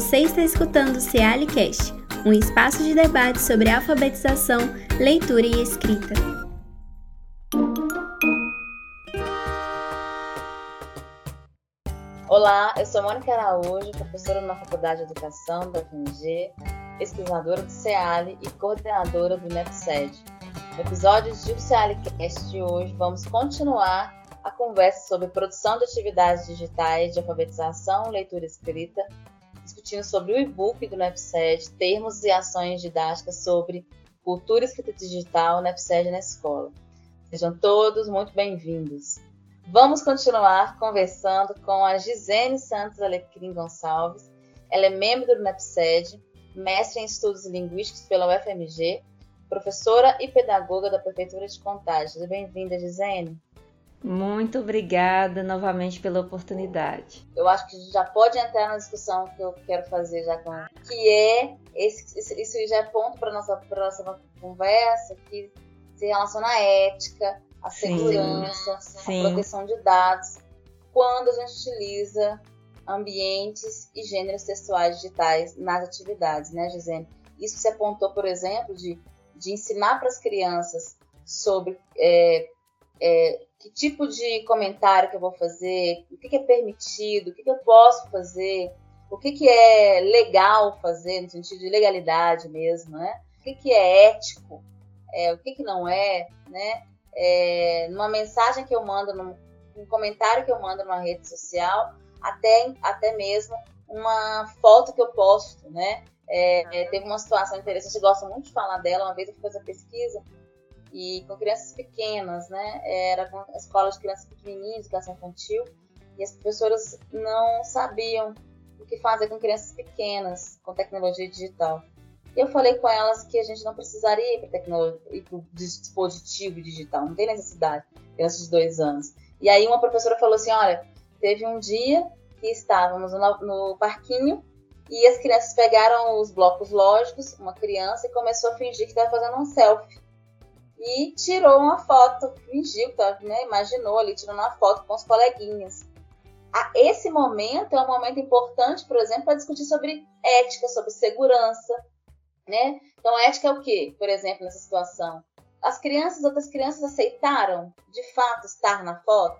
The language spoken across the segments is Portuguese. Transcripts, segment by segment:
Você está escutando o Cealicast, um espaço de debate sobre alfabetização, leitura e escrita. Olá, eu sou Mônica Araújo, professora na Faculdade de Educação da UFMG, pesquisadora do CEALI e coordenadora do NEPSED. No episódio de CEALIcast de hoje, vamos continuar a conversa sobre produção de atividades digitais de alfabetização, leitura e escrita discutindo sobre o e-book do NEPSED, termos e ações didáticas sobre cultura escrita digital NEPSED na escola. Sejam todos muito bem-vindos. Vamos continuar conversando com a Gisene Santos Alecrim Gonçalves. Ela é membro do NEPSED, mestre em estudos linguísticos pela UFMG, professora e pedagoga da Prefeitura de Contagem. Bem-vinda, Gisene. Muito obrigada novamente pela oportunidade. Eu acho que já pode entrar na discussão que eu quero fazer já com que é esse, isso já é ponto para nossa próxima conversa que se relaciona à ética, à segurança, Sim. à proteção de dados, quando a gente utiliza ambientes e gêneros textuais digitais nas atividades, né, Gisele? Isso se apontou, por exemplo, de, de ensinar para as crianças sobre é, é, que tipo de comentário que eu vou fazer, o que, que é permitido, o que, que eu posso fazer, o que, que é legal fazer, no sentido de legalidade mesmo, né? O que, que é ético, é, o que, que não é, né? É, numa mensagem que eu mando, num, comentário que eu mando numa rede social, até, até mesmo uma foto que eu posto, né? É, é, teve uma situação interessante, eu gosto muito de falar dela, uma vez eu fiz essa pesquisa, e com crianças pequenas, né? Era com escola de crianças pequenininhas, educação infantil, e as professoras não sabiam o que fazer com crianças pequenas com tecnologia digital. Eu falei com elas que a gente não precisaria ir para o dispositivo digital, não tem necessidade, crianças de dois anos. E aí uma professora falou assim, olha, teve um dia que estávamos no, no parquinho e as crianças pegaram os blocos lógicos, uma criança, e começou a fingir que estava fazendo um selfie e tirou uma foto, fingiu, né, imaginou ali, tirando uma foto com os coleguinhas. esse momento é um momento importante, por exemplo, para discutir sobre ética, sobre segurança, né? Então, ética é o quê, por exemplo, nessa situação? As crianças, outras crianças aceitaram, de fato, estar na foto?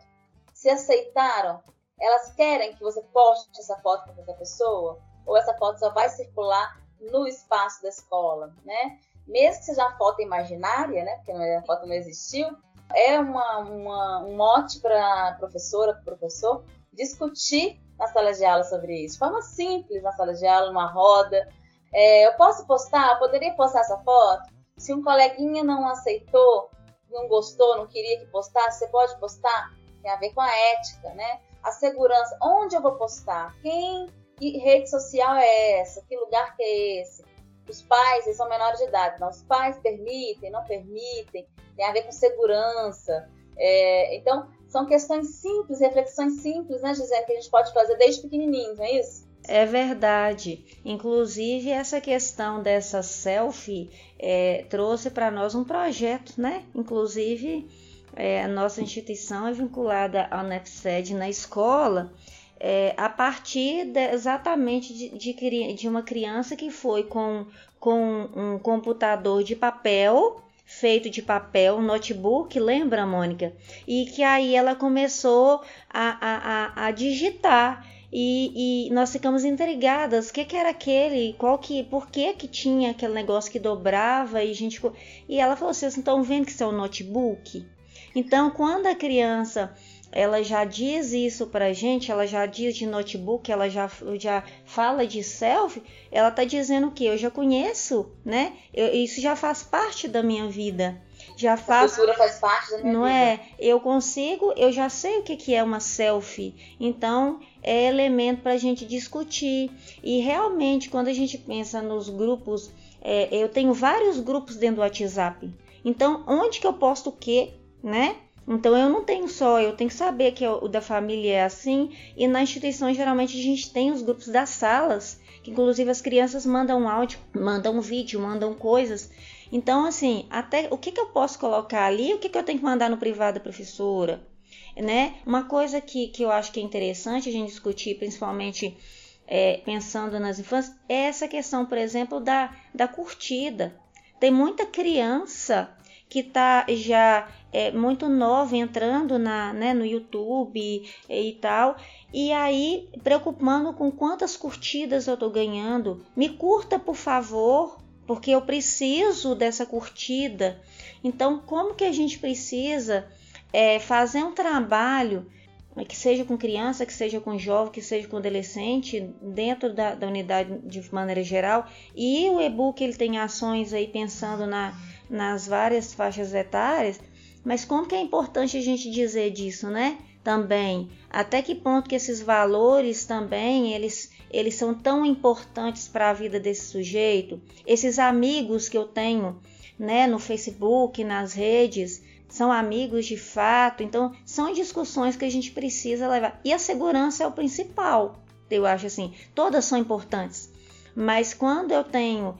Se aceitaram, elas querem que você poste essa foto para qualquer pessoa? Ou essa foto só vai circular no espaço da escola, né? Mesmo que seja uma foto imaginária, né, porque a foto não existiu, é uma, uma um mote para professora, para professor, discutir na sala de aula sobre isso, de forma simples na sala de aula, numa roda. É, eu posso postar? Eu poderia postar essa foto? Se um coleguinha não aceitou, não gostou, não queria que postasse, você pode postar? Tem a ver com a ética, né? A segurança. Onde eu vou postar? Quem? Que rede social é essa? Que lugar que é esse? Os pais, eles são menores de idade, não, os pais permitem, não permitem, tem a ver com segurança. É, então, são questões simples, reflexões simples, né, Gisele, que a gente pode fazer desde pequenininho, não é isso? É verdade. Inclusive, essa questão dessa selfie é, trouxe para nós um projeto, né? Inclusive, é, a nossa instituição é vinculada ao NEPSED na escola é, a partir de, exatamente de, de, de, uma criança que foi com, com um computador de papel, feito de papel, um notebook, lembra, Mônica? E que aí ela começou a, a, a, a digitar. E, e, nós ficamos intrigadas, o que, que, era aquele, qual que, por que que tinha aquele negócio que dobrava e gente e ela falou: vocês estão vendo que isso é um notebook? Então, quando a criança ela já diz isso pra gente, ela já diz de notebook, ela já, já fala de selfie, ela tá dizendo que eu já conheço, né? Eu, isso já faz parte da minha vida. Já faz, a faz parte da minha não vida. é? Eu consigo, eu já sei o que, que é uma selfie. Então, é elemento para a gente discutir. E realmente, quando a gente pensa nos grupos, é, eu tenho vários grupos dentro do WhatsApp. Então, onde que eu posto o quê, né? Então eu não tenho só, eu tenho que saber que o da família é assim. E na instituição geralmente a gente tem os grupos das salas, que inclusive as crianças mandam áudio, mandam vídeo, mandam coisas. Então assim, até o que, que eu posso colocar ali, o que, que eu tenho que mandar no privado da professora, né? Uma coisa que, que eu acho que é interessante a gente discutir, principalmente é, pensando nas infâncias, é essa questão, por exemplo, da, da curtida. Tem muita criança que está já é, muito nova entrando na, né, no YouTube e, tal, e aí preocupando com quantas curtidas eu estou ganhando. Me curta, por favor, porque eu preciso dessa curtida. Então, como que a gente precisa é, fazer um trabalho que seja com criança, que seja com jovem, que seja com adolescente, dentro da, da unidade de maneira geral. E o e-book ele tem ações aí pensando na, nas várias faixas etárias, mas como que é importante a gente dizer disso, né? Também, até que ponto que esses valores também eles eles são tão importantes para a vida desse sujeito. Esses amigos que eu tenho, né, no Facebook, nas redes, são amigos de fato. Então, são discussões que a gente precisa levar. E a segurança é o principal. Eu acho assim, todas são importantes. Mas quando eu tenho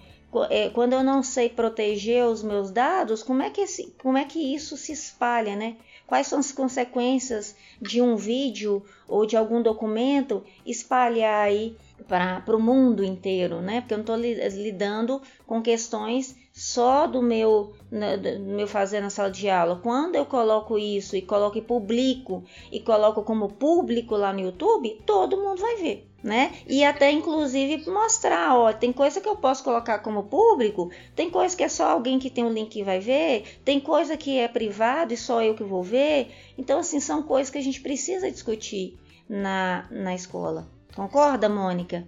quando eu não sei proteger os meus dados, como é que, esse, como é que isso se espalha, né? Quais são as consequências de um vídeo ou de algum documento espalhar aí para o mundo inteiro, né? Porque eu não estou lidando com questões só do meu, né, do meu fazer na sala de aula. Quando eu coloco isso e coloco e publico e coloco como público lá no YouTube, todo mundo vai ver né? E até inclusive mostrar, ó, tem coisa que eu posso colocar como público, tem coisa que é só alguém que tem um link que vai ver, tem coisa que é privado e só eu que vou ver. Então, assim, são coisas que a gente precisa discutir na, na escola. Concorda, Mônica?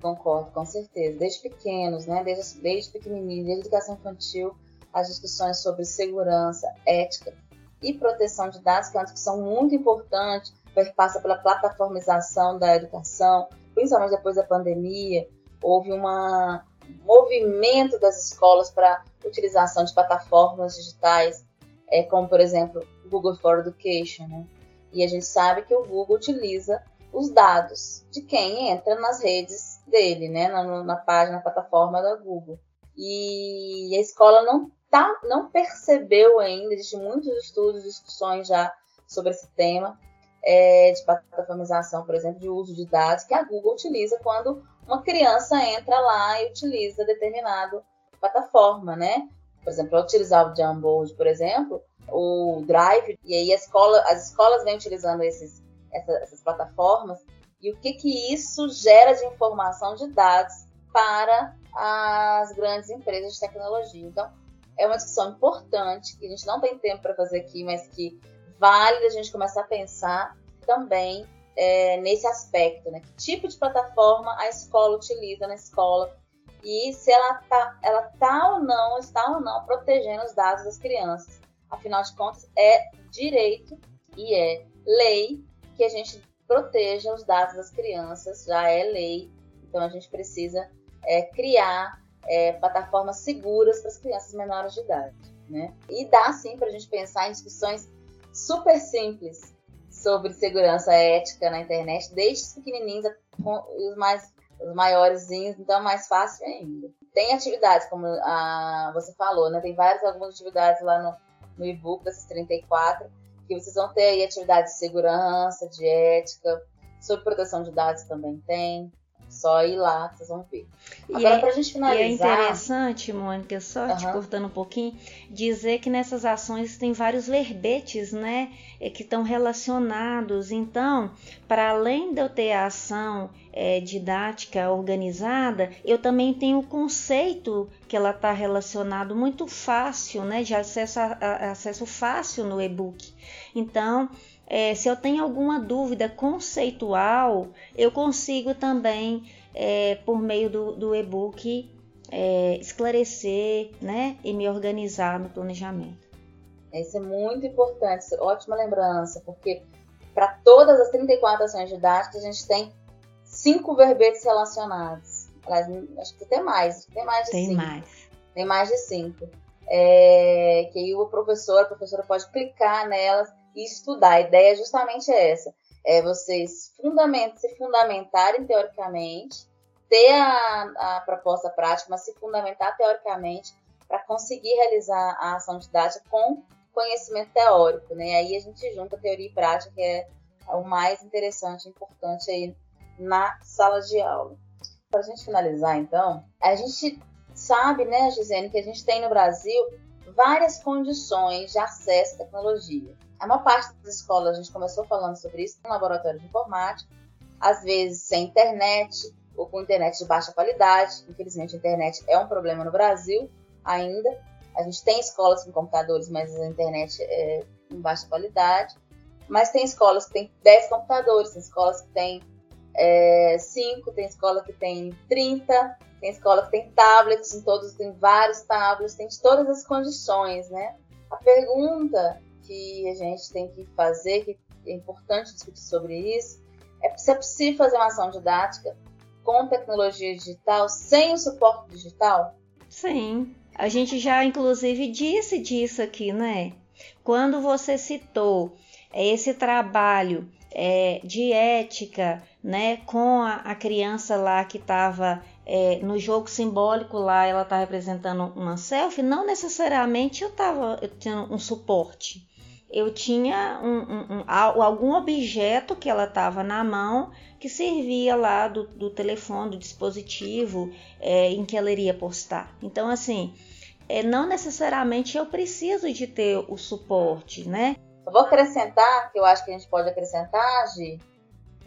Concordo, com certeza. Desde pequenos, né? Desde, desde pequenininho, desde educação infantil, as discussões sobre segurança, ética e proteção de dados, que é discussão muito importante passa pela plataformização da educação, principalmente depois da pandemia, houve um movimento das escolas para utilização de plataformas digitais, é, como por exemplo o Google for Education, né? E a gente sabe que o Google utiliza os dados de quem entra nas redes dele, né? Na, na página, na plataforma da Google. E a escola não tá, não percebeu ainda, existem muitos estudos, discussões já sobre esse tema, é, de plataformização, por exemplo, de uso de dados que a Google utiliza quando uma criança entra lá e utiliza determinado plataforma, né? Por exemplo, utilizar o Jamboard, por exemplo, o Drive, e aí escola, as escolas vêm utilizando esses, essa, essas plataformas, e o que, que isso gera de informação de dados para as grandes empresas de tecnologia. Então, é uma discussão importante, que a gente não tem tempo para fazer aqui, mas que vale a gente começar a pensar também é, nesse aspecto, né? Que tipo de plataforma a escola utiliza na escola e se ela tá, ela tá ou não, está ou não protegendo os dados das crianças. Afinal de contas, é direito e é lei que a gente proteja os dados das crianças, já é lei. Então a gente precisa é, criar é, plataformas seguras para as crianças menores de idade. Né? E dá sim para a gente pensar em discussões super simples sobre segurança ética na internet, desde os pequenininhos os mais os maiores, então é mais fácil ainda. Tem atividades, como a, você falou, né? Tem várias algumas atividades lá no, no e-book dessas 34, que vocês vão ter aí atividades de segurança, de ética, sobre proteção de dados também tem. Só ir lá, vocês vão ver. Agora, é, para a gente finalizar. E é interessante, Mônica, só uhum. te cortando um pouquinho, dizer que nessas ações tem vários verbetes, né? É, que estão relacionados. Então, para além de eu ter a ação é, didática organizada, eu também tenho o conceito que ela está relacionado muito fácil, né? De acesso, a, a, acesso fácil no e-book. Então, é, se eu tenho alguma dúvida conceitual, eu consigo também, é, por meio do, do e-book, é, esclarecer né, e me organizar no planejamento. Isso é muito importante, ótima lembrança, porque para todas as 34 ações didáticas a gente tem cinco verbetes relacionados. Acho que tem mais, tem mais de tem cinco. Mais. Tem mais de cinco. É, que aí o professor, a professora pode clicar nelas e estudar. A ideia é justamente essa: é vocês fundament se fundamentarem teoricamente, ter a, a proposta prática, mas se fundamentar teoricamente para conseguir realizar a ação didática com conhecimento teórico, né? Aí a gente junta teoria e prática, que é o mais interessante e importante aí na sala de aula. Para a gente finalizar, então, a gente sabe, né, Gisele, que a gente tem no Brasil várias condições de acesso à tecnologia. A maior parte das escolas, a gente começou falando sobre isso, tem laboratório de informática, às vezes sem internet ou com internet de baixa qualidade. Infelizmente, a internet é um problema no Brasil ainda. A gente tem escolas com computadores, mas a internet é em baixa qualidade. Mas tem escolas que tem 10 computadores, tem escolas que tem 5, é, tem escola que tem 30, tem escola que tem tablets, em todos tem vários tablets, tem de todas as condições, né? A pergunta que a gente tem que fazer, que é importante discutir sobre isso, é se é possível fazer uma ação didática com tecnologia digital sem o suporte digital? Sim. A gente já, inclusive, disse disso aqui, né? Quando você citou esse trabalho é, de ética, né, com a, a criança lá que estava é, no jogo simbólico lá, ela está representando uma selfie, não necessariamente eu estava tendo um suporte. Eu tinha um, um, um, algum objeto que ela estava na mão que servia lá do, do telefone, do dispositivo é, em que ela iria postar. Então, assim, é, não necessariamente eu preciso de ter o suporte, né? Eu vou acrescentar, que eu acho que a gente pode acrescentar, Gi,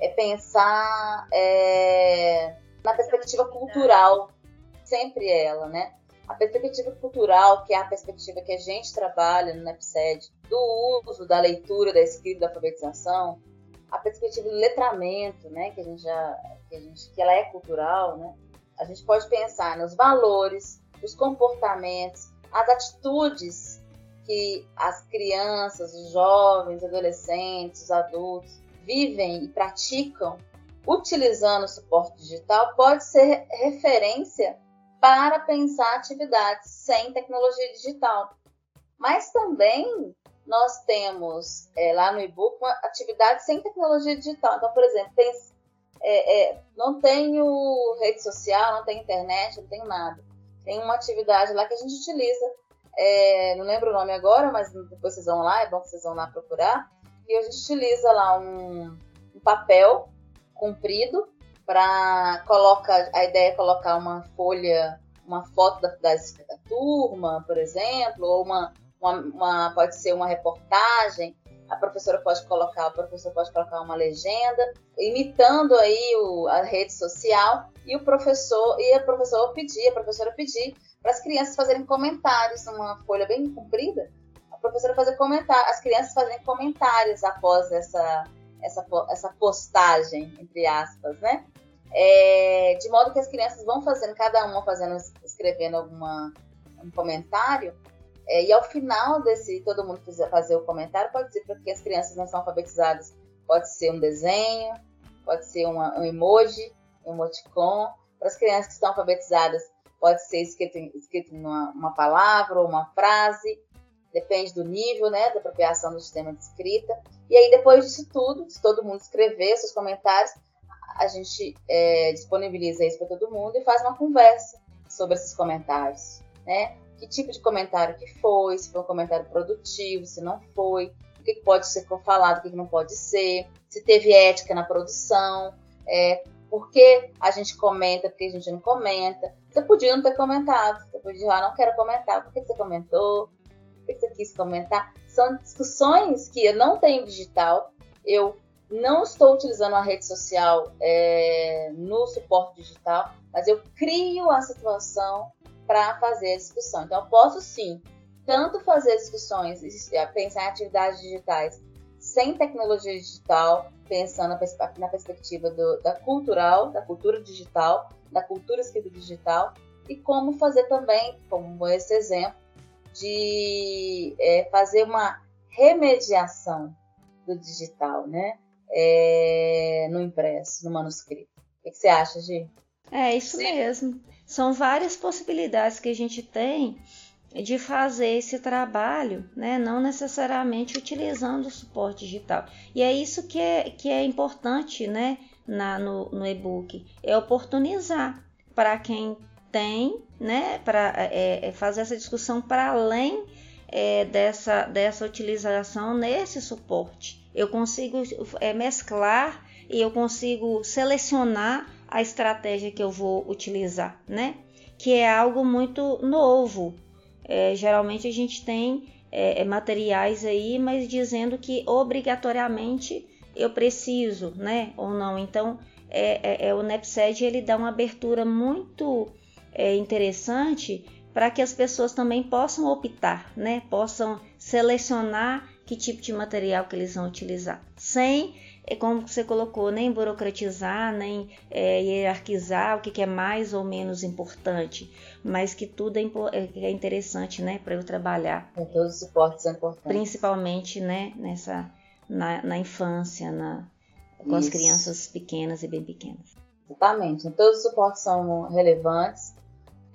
é pensar é, na perspectiva cultural, sempre ela, né? A perspectiva cultural, que é a perspectiva que a gente trabalha no NEPSED, do uso, da leitura, da escrita, da alfabetização, a perspectiva do letramento, né, que a gente já, que, a gente, que ela é cultural, né? A gente pode pensar nos valores, os comportamentos, as atitudes que as crianças, os jovens, adolescentes, os adultos vivem e praticam utilizando o suporte digital pode ser referência para pensar atividades sem tecnologia digital. Mas também nós temos é, lá no e-book uma atividade sem tecnologia digital. Então, por exemplo, tem, é, é, não tenho rede social, não tenho internet, não tenho nada. Tem uma atividade lá que a gente utiliza é, não lembro o nome agora, mas depois vocês vão lá, é bom que vocês vão lá procurar. E a gente utiliza lá um, um papel comprido para coloca a ideia é colocar uma folha, uma foto da, da, turma, por exemplo, ou uma, uma, uma, pode ser uma reportagem. A professora pode colocar, o professor pode colocar uma legenda, imitando aí o, a rede social, e o professor e a professora pedir, a professora pedir para as crianças fazerem comentários numa folha bem comprida. A professora fazer comentários, as crianças fazerem comentários após essa, essa, essa postagem, entre aspas, né? É, de modo que as crianças vão fazendo, cada uma fazendo, escrevendo alguma, um comentário, é, e ao final desse, todo mundo fazer o comentário, pode ser porque as crianças não são alfabetizadas, pode ser um desenho, pode ser uma, um emoji, um emoticon. Para as crianças que estão alfabetizadas, pode ser escrito, escrito numa uma palavra ou uma frase, depende do nível, né, da apropriação do sistema de escrita. E aí, depois disso tudo, se todo mundo escrever seus comentários, a gente é, disponibiliza isso para todo mundo e faz uma conversa sobre esses comentários, né? Que tipo de comentário que foi, se foi um comentário produtivo, se não foi, o que pode ser falado, o que não pode ser, se teve ética na produção, é, por que a gente comenta, por que a gente não comenta. Você podia não ter comentado, você podia, ah, não quero comentar, por que você comentou? Que você quis comentar? São discussões que eu não tenho digital, eu não estou utilizando a rede social é, no suporte digital, mas eu crio a situação para fazer a discussão. Então, eu posso sim, tanto fazer discussões, pensar em atividades digitais sem tecnologia digital, pensando na perspectiva do, da cultural, da cultura digital, da cultura escrita digital, e como fazer também, como esse exemplo, de é, fazer uma remediação do digital, né? É, no impresso, no manuscrito. O que você acha, Gi? É isso Sim. mesmo. São várias possibilidades que a gente tem de fazer esse trabalho, né? não necessariamente utilizando o suporte digital. E é isso que é, que é importante né? Na, no, no e-book, é oportunizar para quem tem, né? para é, é fazer essa discussão para além é, dessa, dessa utilização nesse suporte. Eu consigo é, mesclar e eu consigo selecionar a estratégia que eu vou utilizar, né? Que é algo muito novo. É, geralmente a gente tem é, é materiais aí, mas dizendo que obrigatoriamente eu preciso, né? Ou não. Então, é, o NEPSED ele dá uma abertura muito é, interessante para que as pessoas também possam optar, né? Possam selecionar que tipo de material que eles vão utilizar, sem, é como você colocou, nem burocratizar, nem é, hierarquizar o que, que, é mais ou menos importante, mas que tudo é, é, é interessante, né, para eu trabalhar. É, todos os suportes são importantes. Principalmente, né, nessa, na, na infância, na, com Isso. as crianças pequenas e bem pequenas. Exatamente. Todos os suportes são relevantes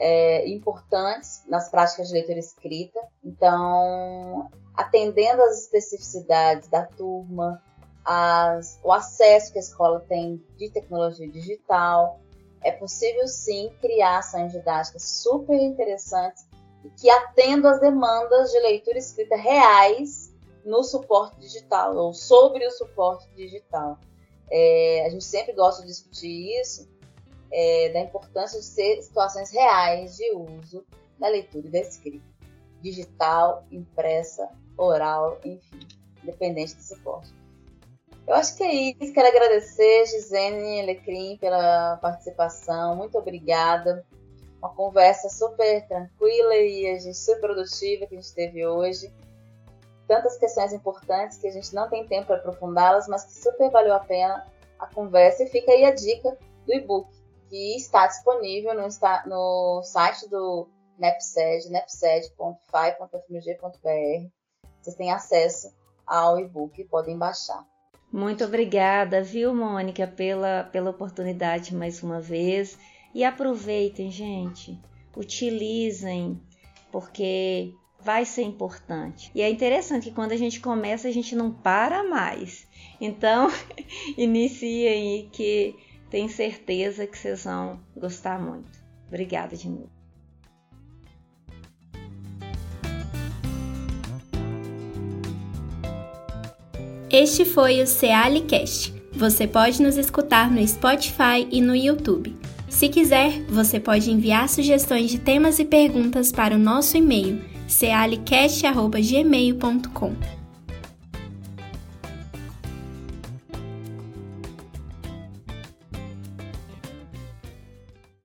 é, importantes nas práticas de leitura escrita. Então, atendendo às especificidades da turma, as, o acesso que a escola tem de tecnologia digital, é possível sim criar ações didáticas super interessantes e que atendam às demandas de leitura escrita reais no suporte digital ou sobre o suporte digital. É, a gente sempre gosta de discutir isso, é, da importância de ser situações reais de uso da leitura e da escrita, digital, impressa, oral, enfim, independente do suporte. Eu acho que é isso. Quero agradecer, Gisene Alecrim, pela participação. Muito obrigada. Uma conversa super tranquila e a gente super produtiva que a gente teve hoje. Tantas questões importantes que a gente não tem tempo para aprofundá-las, mas que super valeu a pena a conversa. E fica aí a dica do e-book que está disponível no, no site do NEPSED, nepsed.fai.fmg.br. Vocês têm acesso ao e-book e podem baixar. Muito obrigada, viu, Mônica, pela, pela oportunidade mais uma vez. E aproveitem, gente, utilizem, porque vai ser importante. E é interessante que quando a gente começa, a gente não para mais. Então, iniciem que tenho certeza que vocês vão gostar muito. Obrigada de novo. Este foi o Cealicast. Você pode nos escutar no Spotify e no YouTube. Se quiser, você pode enviar sugestões de temas e perguntas para o nosso e-mail cealicast.gmail.com.